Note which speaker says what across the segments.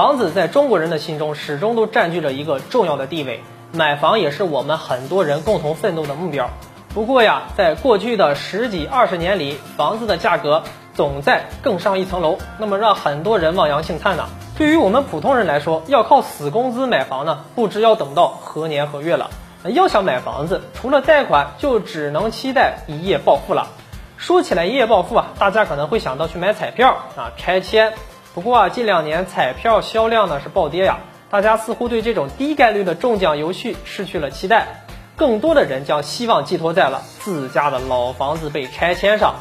Speaker 1: 房子在中国人的心中始终都占据着一个重要的地位，买房也是我们很多人共同奋斗的目标。不过呀，在过去的十几二十年里，房子的价格总在更上一层楼，那么让很多人望洋兴叹呢。对于我们普通人来说，要靠死工资买房呢，不知要等到何年何月了。要想买房子，除了贷款，就只能期待一夜暴富了。说起来一夜暴富啊，大家可能会想到去买彩票啊，拆迁。不过啊，近两年彩票销量呢是暴跌呀，大家似乎对这种低概率的中奖游戏失去了期待，更多的人将希望寄托在了自家的老房子被拆迁上。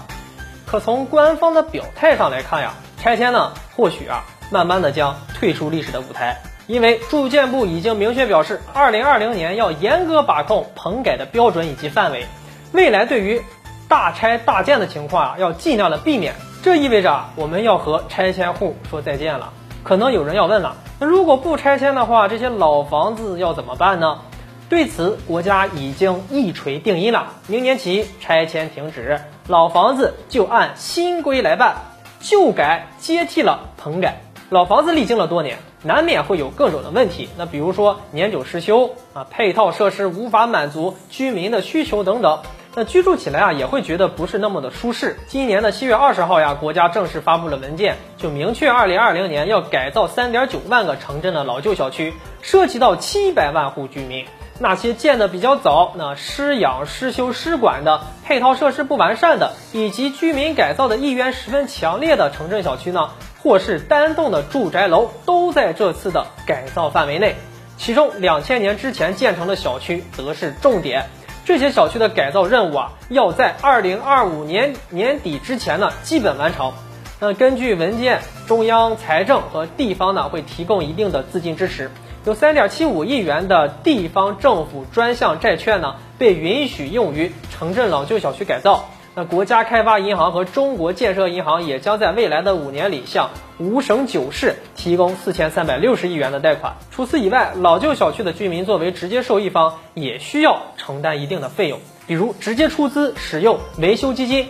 Speaker 1: 可从官方的表态上来看呀，拆迁呢或许啊慢慢的将退出历史的舞台，因为住建部已经明确表示，二零二零年要严格把控棚改的标准以及范围，未来对于大拆大建的情况啊要尽量的避免。这意味着我们要和拆迁户说再见了。可能有人要问了，那如果不拆迁的话，这些老房子要怎么办呢？对此，国家已经一锤定音了，明年起拆迁停止，老房子就按新规来办，旧改接替了棚改。老房子历经了多年，难免会有各种的问题，那比如说年久失修啊，配套设施无法满足居民的需求等等。那居住起来啊，也会觉得不是那么的舒适。今年的七月二十号呀，国家正式发布了文件，就明确二零二零年要改造三点九万个城镇的老旧小区，涉及到七百万户居民。那些建的比较早、那失养、失修、失管的、配套设施不完善的，以及居民改造的意愿十分强烈的城镇小区呢，或是单栋的住宅楼，都在这次的改造范围内。其中，两千年之前建成的小区则是重点。这些小区的改造任务啊，要在二零二五年年底之前呢，基本完成。那根据文件，中央财政和地方呢会提供一定的资金支持，有三点七五亿元的地方政府专项债券呢被允许用于城镇老旧小区改造。那国家开发银行和中国建设银行也将在未来的五年里向五省九市提供四千三百六十亿元的贷款。除此以外，老旧小区的居民作为直接受益方，也需要承担一定的费用，比如直接出资使用维修基金、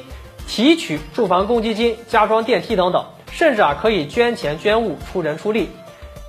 Speaker 1: 提取住房公积金、加装电梯等等，甚至啊可以捐钱捐物、出人出力。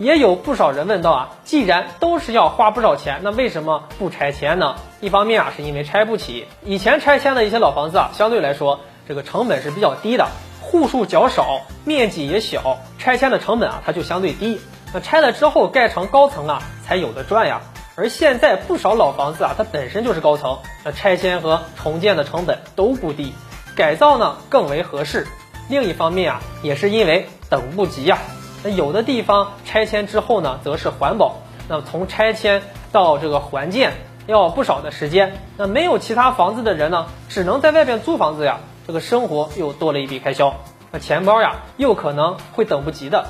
Speaker 1: 也有不少人问到啊，既然都是要花不少钱，那为什么不拆迁呢？一方面啊，是因为拆不起。以前拆迁的一些老房子啊，相对来说这个成本是比较低的，户数较少，面积也小，拆迁的成本啊它就相对低。那拆了之后盖成高层啊，才有的赚呀。而现在不少老房子啊，它本身就是高层，那拆迁和重建的成本都不低，改造呢更为合适。另一方面啊，也是因为等不及呀。那有的地方拆迁之后呢，则是环保。那从拆迁到这个还建要不少的时间。那没有其他房子的人呢，只能在外边租房子呀，这个生活又多了一笔开销。那钱包呀，又可能会等不及的。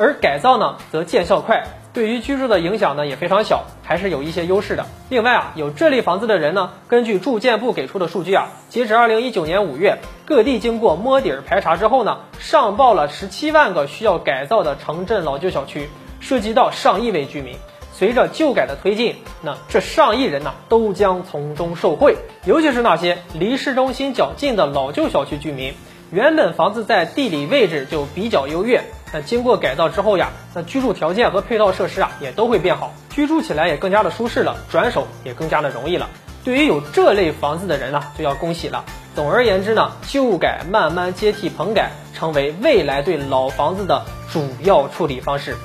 Speaker 1: 而改造呢，则见效快。对于居住的影响呢也非常小，还是有一些优势的。另外啊，有这类房子的人呢，根据住建部给出的数据啊，截止二零一九年五月，各地经过摸底儿排查之后呢，上报了十七万个需要改造的城镇老旧小区，涉及到上亿位居民。随着旧改的推进，那这上亿人呢，都将从中受惠。尤其是那些离市中心较近的老旧小区居民，原本房子在地理位置就比较优越。那经过改造之后呀，那居住条件和配套设施啊也都会变好，居住起来也更加的舒适了，转手也更加的容易了。对于有这类房子的人呢，就要恭喜了。总而言之呢，旧改慢慢接替棚改，成为未来对老房子的主要处理方式。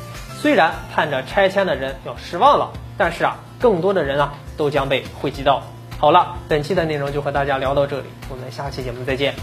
Speaker 1: 虽然盼着拆迁的人要失望了，但是啊，更多的人啊都将被惠及到。好了，本期的内容就和大家聊到这里，我们下期节目再见。